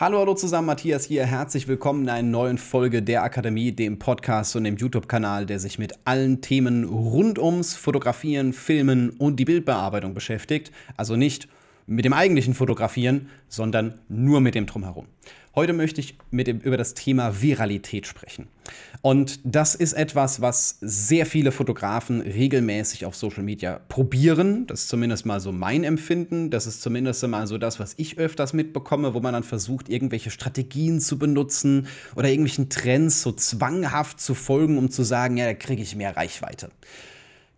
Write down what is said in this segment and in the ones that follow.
Hallo, hallo zusammen, Matthias hier. Herzlich willkommen in einer neuen Folge der Akademie, dem Podcast und dem YouTube-Kanal, der sich mit allen Themen rund ums Fotografieren, Filmen und die Bildbearbeitung beschäftigt. Also nicht mit dem eigentlichen Fotografieren, sondern nur mit dem Drumherum. Heute möchte ich mit dem, über das Thema Viralität sprechen. Und das ist etwas, was sehr viele Fotografen regelmäßig auf Social Media probieren. Das ist zumindest mal so mein Empfinden. Das ist zumindest mal so das, was ich öfters mitbekomme, wo man dann versucht, irgendwelche Strategien zu benutzen oder irgendwelchen Trends so zwanghaft zu folgen, um zu sagen, ja, da kriege ich mehr Reichweite.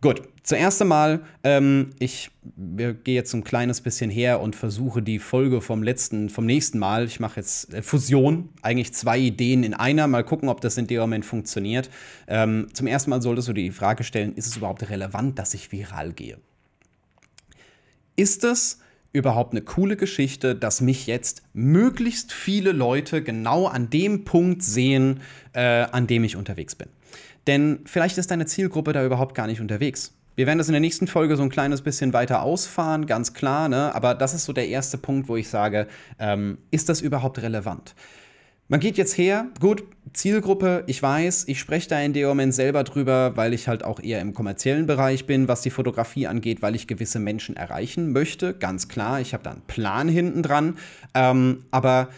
Gut, zuerst einmal, ähm, ich gehe jetzt ein kleines bisschen her und versuche die Folge vom letzten, vom nächsten Mal, ich mache jetzt äh, Fusion, eigentlich zwei Ideen in einer, mal gucken, ob das in dem Moment funktioniert. Ähm, zum ersten Mal solltest du dir die Frage stellen, ist es überhaupt relevant, dass ich viral gehe? Ist es überhaupt eine coole Geschichte, dass mich jetzt möglichst viele Leute genau an dem Punkt sehen, äh, an dem ich unterwegs bin? Denn vielleicht ist deine Zielgruppe da überhaupt gar nicht unterwegs. Wir werden das in der nächsten Folge so ein kleines bisschen weiter ausfahren, ganz klar, ne? aber das ist so der erste Punkt, wo ich sage, ähm, ist das überhaupt relevant? Man geht jetzt her, gut, Zielgruppe, ich weiß, ich spreche da in dem Moment selber drüber, weil ich halt auch eher im kommerziellen Bereich bin, was die Fotografie angeht, weil ich gewisse Menschen erreichen möchte, ganz klar, ich habe da einen Plan hinten dran, ähm, aber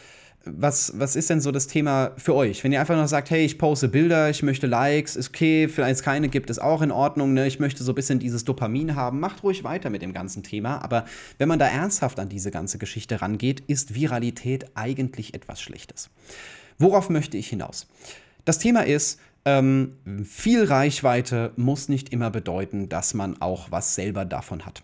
was, was ist denn so das Thema für euch? Wenn ihr einfach nur sagt, hey, ich poste Bilder, ich möchte Likes, ist okay, vielleicht keine gibt es auch in Ordnung, ne? ich möchte so ein bisschen dieses Dopamin haben, macht ruhig weiter mit dem ganzen Thema. Aber wenn man da ernsthaft an diese ganze Geschichte rangeht, ist Viralität eigentlich etwas Schlechtes. Worauf möchte ich hinaus? Das Thema ist, ähm, viel Reichweite muss nicht immer bedeuten, dass man auch was selber davon hat.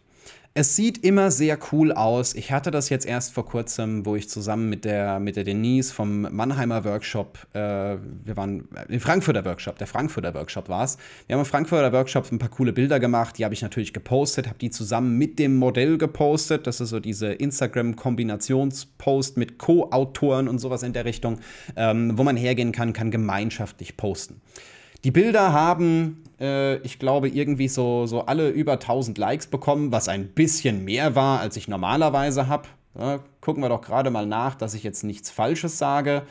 Es sieht immer sehr cool aus. Ich hatte das jetzt erst vor kurzem, wo ich zusammen mit der, mit der Denise vom Mannheimer Workshop, äh, wir waren im Frankfurter Workshop, der Frankfurter Workshop war es. Wir haben im Frankfurter Workshop ein paar coole Bilder gemacht, die habe ich natürlich gepostet, habe die zusammen mit dem Modell gepostet. Das ist so diese Instagram-Kombinationspost mit Co-Autoren und sowas in der Richtung, ähm, wo man hergehen kann, kann gemeinschaftlich posten. Die Bilder haben, äh, ich glaube, irgendwie so, so alle über 1000 Likes bekommen, was ein bisschen mehr war, als ich normalerweise habe. Ja, gucken wir doch gerade mal nach, dass ich jetzt nichts Falsches sage.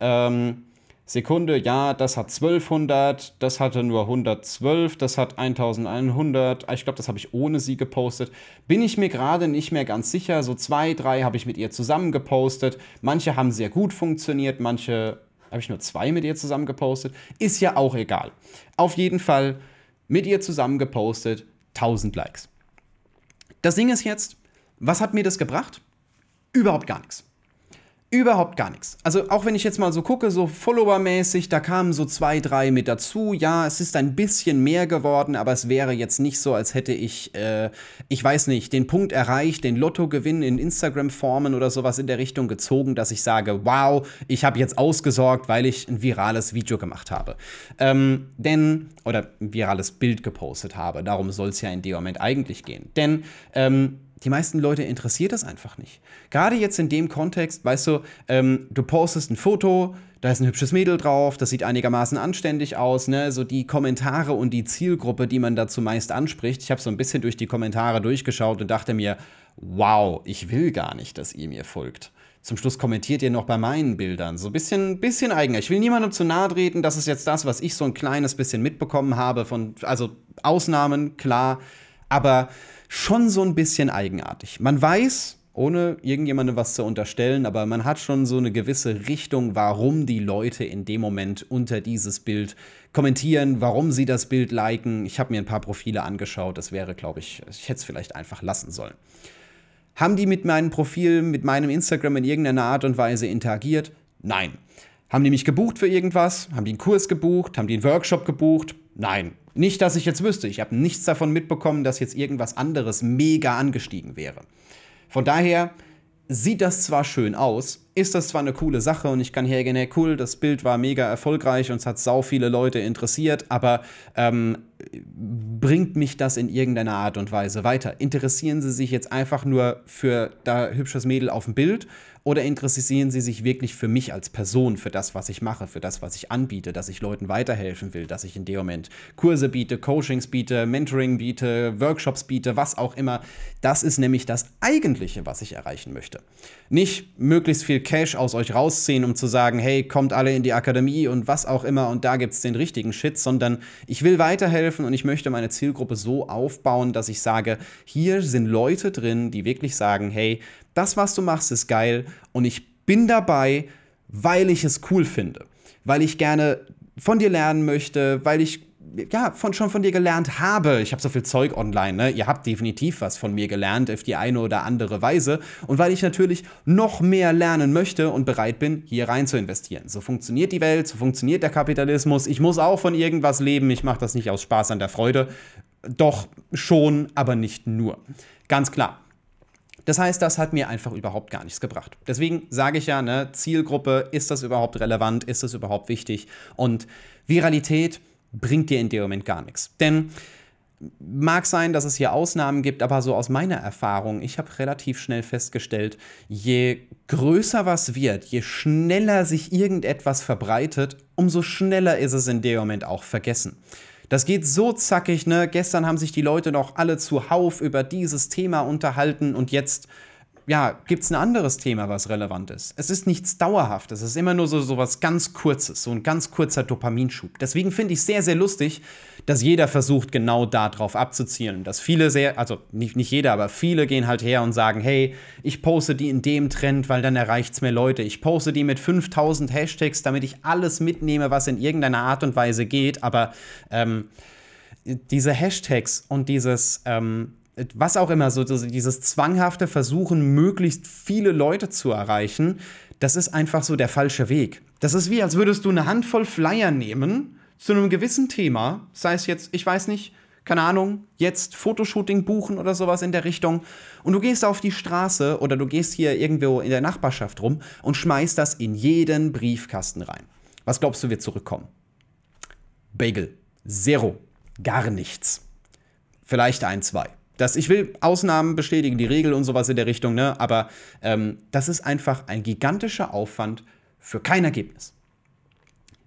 Ähm, Sekunde, ja, das hat 1200, das hatte nur 112, das hat 1100. Ich glaube, das habe ich ohne sie gepostet. Bin ich mir gerade nicht mehr ganz sicher. So zwei, drei habe ich mit ihr zusammen gepostet. Manche haben sehr gut funktioniert, manche habe ich nur zwei mit ihr zusammen gepostet? Ist ja auch egal. Auf jeden Fall mit ihr zusammen gepostet, 1000 Likes. Das Ding ist jetzt, was hat mir das gebracht? Überhaupt gar nichts. Überhaupt gar nichts. Also auch wenn ich jetzt mal so gucke, so Follower-mäßig, da kamen so zwei, drei mit dazu. Ja, es ist ein bisschen mehr geworden, aber es wäre jetzt nicht so, als hätte ich, äh, ich weiß nicht, den Punkt erreicht, den Lottogewinn in Instagram-Formen oder sowas in der Richtung gezogen, dass ich sage, wow, ich habe jetzt ausgesorgt, weil ich ein virales Video gemacht habe. Ähm, denn, oder ein virales Bild gepostet habe. Darum soll es ja in dem Moment eigentlich gehen. Denn, ähm, die meisten Leute interessiert das einfach nicht. Gerade jetzt in dem Kontext, weißt du, ähm, du postest ein Foto, da ist ein hübsches Mädel drauf, das sieht einigermaßen anständig aus, ne? So die Kommentare und die Zielgruppe, die man dazu meist anspricht. Ich habe so ein bisschen durch die Kommentare durchgeschaut und dachte mir, wow, ich will gar nicht, dass ihr mir folgt. Zum Schluss kommentiert ihr noch bei meinen Bildern. So ein bisschen, bisschen eigener. Ich will niemandem zu nahe treten. Das ist jetzt das, was ich so ein kleines bisschen mitbekommen habe. Von, also Ausnahmen, klar. Aber schon so ein bisschen eigenartig. Man weiß, ohne irgendjemandem was zu unterstellen, aber man hat schon so eine gewisse Richtung, warum die Leute in dem Moment unter dieses Bild kommentieren, warum sie das Bild liken. Ich habe mir ein paar Profile angeschaut, das wäre, glaube ich, ich hätte es vielleicht einfach lassen sollen. Haben die mit meinem Profil, mit meinem Instagram in irgendeiner Art und Weise interagiert? Nein. Haben die mich gebucht für irgendwas? Haben die einen Kurs gebucht? Haben die einen Workshop gebucht? Nein. Nicht, dass ich jetzt wüsste. Ich habe nichts davon mitbekommen, dass jetzt irgendwas anderes mega angestiegen wäre. Von daher sieht das zwar schön aus, ist das zwar eine coole Sache und ich kann hergehen, hey cool, das Bild war mega erfolgreich und es hat sau viele Leute interessiert, aber ähm, bringt mich das in irgendeiner Art und Weise weiter? Interessieren Sie sich jetzt einfach nur für da hübsches Mädel auf dem Bild Oder interessieren sie sich wirklich für mich als Person, für das, was ich mache, für das, was ich anbiete, dass ich Leuten weiterhelfen will, dass ich in dem Moment Kurse biete, Coachings biete, Mentoring biete, Workshops biete, was auch immer. Das ist nämlich das Eigentliche, was ich erreichen möchte. Nicht möglichst viel Cash aus euch rausziehen, um zu sagen, hey, kommt alle in die Akademie und was auch immer und da gibt es den richtigen Shit, sondern ich will weiterhelfen und ich möchte meine Zielgruppe so aufbauen, dass ich sage, hier sind Leute drin, die wirklich sagen, hey, das, was du machst, ist geil und ich bin dabei, weil ich es cool finde, weil ich gerne von dir lernen möchte, weil ich ja, von, schon von dir gelernt habe. Ich habe so viel Zeug online, ne? Ihr habt definitiv was von mir gelernt auf die eine oder andere Weise. Und weil ich natürlich noch mehr lernen möchte und bereit bin, hier rein zu investieren. So funktioniert die Welt, so funktioniert der Kapitalismus. Ich muss auch von irgendwas leben. Ich mache das nicht aus Spaß an der Freude. Doch schon, aber nicht nur. Ganz klar. Das heißt, das hat mir einfach überhaupt gar nichts gebracht. Deswegen sage ich ja, ne, Zielgruppe, ist das überhaupt relevant, ist das überhaupt wichtig? Und Viralität bringt dir in dem Moment gar nichts. Denn mag sein, dass es hier Ausnahmen gibt, aber so aus meiner Erfahrung, ich habe relativ schnell festgestellt, je größer was wird, je schneller sich irgendetwas verbreitet, umso schneller ist es in dem Moment auch vergessen. Das geht so zackig, ne? Gestern haben sich die Leute noch alle zuhauf über dieses Thema unterhalten und jetzt ja, gibt es ein anderes Thema, was relevant ist. Es ist nichts Dauerhaftes, es ist immer nur so, so was ganz Kurzes, so ein ganz kurzer Dopaminschub. Deswegen finde ich sehr, sehr lustig, dass jeder versucht, genau darauf abzuzielen. Dass viele sehr, also nicht, nicht jeder, aber viele gehen halt her und sagen, hey, ich poste die in dem Trend, weil dann erreicht es mehr Leute. Ich poste die mit 5000 Hashtags, damit ich alles mitnehme, was in irgendeiner Art und Weise geht. Aber ähm, diese Hashtags und dieses, ähm, was auch immer, so dieses zwanghafte Versuchen, möglichst viele Leute zu erreichen, das ist einfach so der falsche Weg. Das ist wie, als würdest du eine Handvoll Flyer nehmen zu einem gewissen Thema, sei es jetzt, ich weiß nicht, keine Ahnung, jetzt Fotoshooting buchen oder sowas in der Richtung und du gehst auf die Straße oder du gehst hier irgendwo in der Nachbarschaft rum und schmeißt das in jeden Briefkasten rein. Was glaubst du wird zurückkommen? Bagel. Zero. Gar nichts. Vielleicht ein, zwei. Das, ich will Ausnahmen bestätigen, die Regel und sowas in der Richtung, ne? aber ähm, das ist einfach ein gigantischer Aufwand für kein Ergebnis.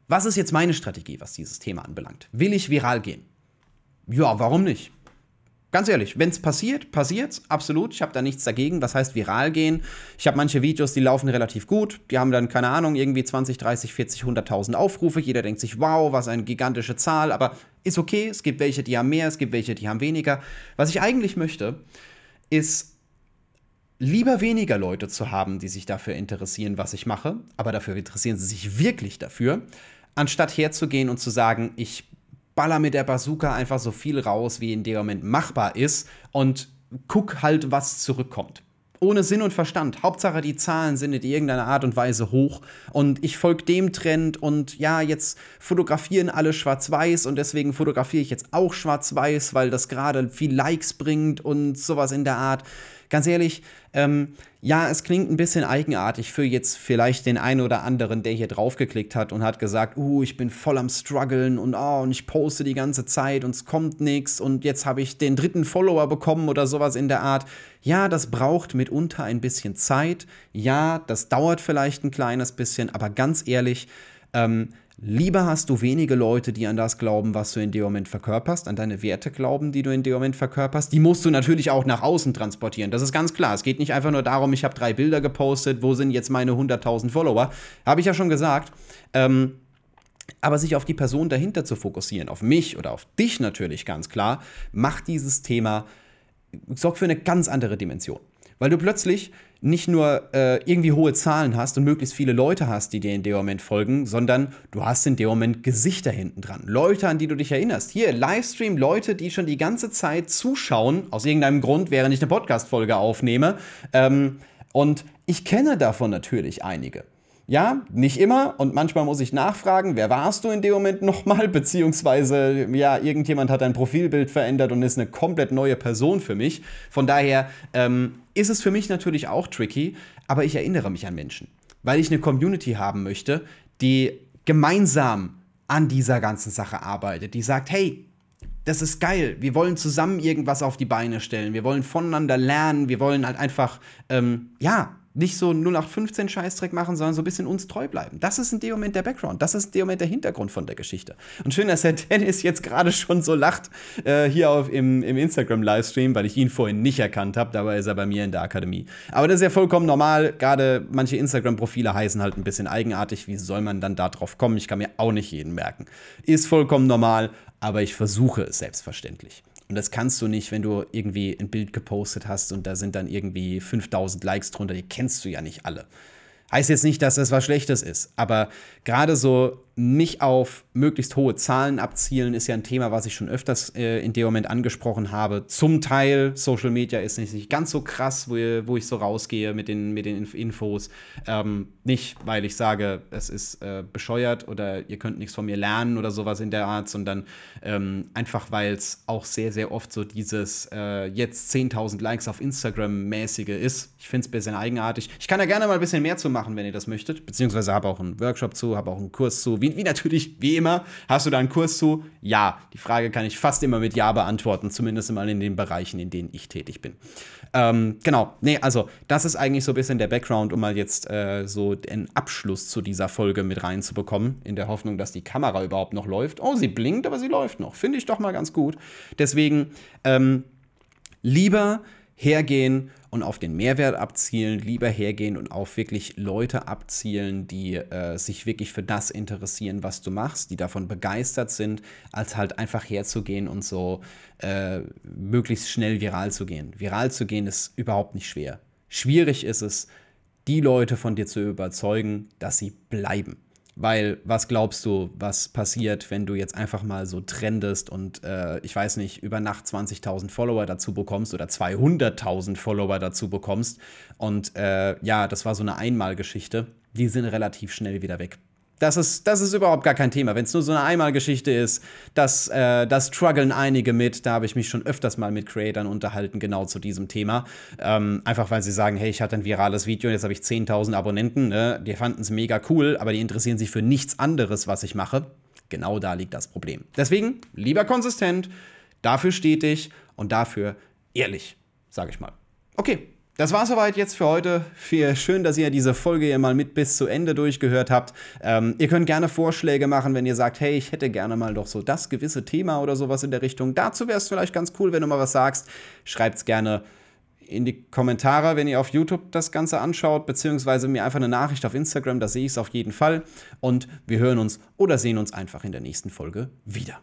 Was ist jetzt meine Strategie, was dieses Thema anbelangt? Will ich viral gehen? Ja, warum nicht? Ganz ehrlich, wenn es passiert, passiert's, absolut. Ich habe da nichts dagegen. Was heißt viral gehen? Ich habe manche Videos, die laufen relativ gut. Die haben dann, keine Ahnung, irgendwie 20, 30, 40, 100.000 Aufrufe. Jeder denkt sich, wow, was eine gigantische Zahl. Aber ist okay. Es gibt welche, die haben mehr, es gibt welche, die haben weniger. Was ich eigentlich möchte, ist lieber weniger Leute zu haben, die sich dafür interessieren, was ich mache. Aber dafür interessieren sie sich wirklich dafür. Anstatt herzugehen und zu sagen, ich baller mit der Bazooka einfach so viel raus, wie in dem Moment machbar ist und guck halt, was zurückkommt. Ohne Sinn und Verstand. Hauptsache, die Zahlen sind in irgendeiner Art und Weise hoch und ich folge dem Trend und ja, jetzt fotografieren alle schwarz-weiß und deswegen fotografiere ich jetzt auch schwarz-weiß, weil das gerade viel Likes bringt und sowas in der Art ganz ehrlich, ähm, ja, es klingt ein bisschen eigenartig für jetzt vielleicht den einen oder anderen, der hier draufgeklickt hat und hat gesagt, uh, ich bin voll am struggeln und oh, und ich poste die ganze Zeit und es kommt nichts und jetzt habe ich den dritten Follower bekommen oder sowas in der Art. Ja, das braucht mitunter ein bisschen Zeit. Ja, das dauert vielleicht ein kleines bisschen, aber ganz ehrlich, ähm, Lieber hast du wenige Leute, die an das glauben, was du in dem Moment verkörperst, an deine Werte glauben, die du in dem Moment verkörperst. Die musst du natürlich auch nach außen transportieren. Das ist ganz klar. Es geht nicht einfach nur darum, ich habe drei Bilder gepostet, wo sind jetzt meine 100.000 Follower. Habe ich ja schon gesagt. Ähm, aber sich auf die Person dahinter zu fokussieren, auf mich oder auf dich natürlich ganz klar, macht dieses Thema, sorgt für eine ganz andere Dimension. Weil du plötzlich nicht nur äh, irgendwie hohe Zahlen hast und möglichst viele Leute hast, die dir in dem Moment folgen, sondern du hast in dem Moment Gesichter hinten dran. Leute, an die du dich erinnerst. Hier, Livestream, Leute, die schon die ganze Zeit zuschauen, aus irgendeinem Grund, während ich eine Podcast-Folge aufnehme. Ähm, und ich kenne davon natürlich einige. Ja, nicht immer und manchmal muss ich nachfragen, wer warst du in dem Moment nochmal, beziehungsweise ja, irgendjemand hat dein Profilbild verändert und ist eine komplett neue Person für mich. Von daher ähm, ist es für mich natürlich auch tricky, aber ich erinnere mich an Menschen, weil ich eine Community haben möchte, die gemeinsam an dieser ganzen Sache arbeitet, die sagt, hey, das ist geil. Wir wollen zusammen irgendwas auf die Beine stellen. Wir wollen voneinander lernen. Wir wollen halt einfach, ähm, ja, nicht so 0815 Scheißdreck machen, sondern so ein bisschen uns treu bleiben. Das ist in dem Moment der Background, das ist in dem Moment der Hintergrund von der Geschichte. Und schön, dass der Dennis jetzt gerade schon so lacht äh, hier auf, im, im Instagram-Livestream, weil ich ihn vorhin nicht erkannt habe, dabei ist er bei mir in der Akademie. Aber das ist ja vollkommen normal, gerade manche Instagram-Profile heißen halt ein bisschen eigenartig, wie soll man dann da drauf kommen? Ich kann mir auch nicht jeden merken. Ist vollkommen normal, aber ich versuche es selbstverständlich. Und das kannst du nicht, wenn du irgendwie ein Bild gepostet hast und da sind dann irgendwie 5000 Likes drunter, die kennst du ja nicht alle. Heißt jetzt nicht, dass das was Schlechtes ist, aber gerade so nicht auf möglichst hohe Zahlen abzielen, ist ja ein Thema, was ich schon öfters äh, in dem Moment angesprochen habe. Zum Teil, Social Media ist nicht ganz so krass, wo, wo ich so rausgehe mit den, mit den Infos. Ähm, nicht, weil ich sage, es ist äh, bescheuert oder ihr könnt nichts von mir lernen oder sowas in der Art, sondern ähm, einfach, weil es auch sehr, sehr oft so dieses äh, jetzt 10.000 Likes auf Instagram mäßige ist. Ich finde es ein bisschen eigenartig. Ich kann da gerne mal ein bisschen mehr zu machen, wenn ihr das möchtet. Beziehungsweise habe auch einen Workshop zu, habe auch einen Kurs zu wie, wie natürlich, wie immer, hast du da einen Kurs zu? Ja. Die Frage kann ich fast immer mit Ja beantworten, zumindest mal in den Bereichen, in denen ich tätig bin. Ähm, genau, nee, also das ist eigentlich so ein bisschen der Background, um mal jetzt äh, so einen Abschluss zu dieser Folge mit reinzubekommen, in der Hoffnung, dass die Kamera überhaupt noch läuft. Oh, sie blinkt, aber sie läuft noch. Finde ich doch mal ganz gut. Deswegen ähm, lieber hergehen und auf den Mehrwert abzielen, lieber hergehen und auf wirklich Leute abzielen, die äh, sich wirklich für das interessieren, was du machst, die davon begeistert sind, als halt einfach herzugehen und so äh, möglichst schnell viral zu gehen. Viral zu gehen ist überhaupt nicht schwer. Schwierig ist es, die Leute von dir zu überzeugen, dass sie bleiben. Weil, was glaubst du, was passiert, wenn du jetzt einfach mal so trendest und äh, ich weiß nicht, über Nacht 20.000 Follower dazu bekommst oder 200.000 Follower dazu bekommst? Und äh, ja, das war so eine Einmalgeschichte. Die sind relativ schnell wieder weg. Das ist, das ist überhaupt gar kein Thema. Wenn es nur so eine Einmalgeschichte ist, das, äh, das strugglen einige mit. Da habe ich mich schon öfters mal mit Creatern unterhalten, genau zu diesem Thema. Ähm, einfach weil sie sagen, hey, ich hatte ein virales Video und jetzt habe ich 10.000 Abonnenten. Ne? Die fanden es mega cool, aber die interessieren sich für nichts anderes, was ich mache. Genau da liegt das Problem. Deswegen lieber konsistent, dafür stetig und dafür ehrlich, sage ich mal. Okay, das war soweit jetzt für heute. Schön, dass ihr diese Folge hier mal mit bis zu Ende durchgehört habt. Ähm, ihr könnt gerne Vorschläge machen, wenn ihr sagt, hey, ich hätte gerne mal doch so das gewisse Thema oder sowas in der Richtung. Dazu wäre es vielleicht ganz cool, wenn du mal was sagst. Schreibt es gerne in die Kommentare, wenn ihr auf YouTube das Ganze anschaut, beziehungsweise mir einfach eine Nachricht auf Instagram, da sehe ich es auf jeden Fall. Und wir hören uns oder sehen uns einfach in der nächsten Folge wieder.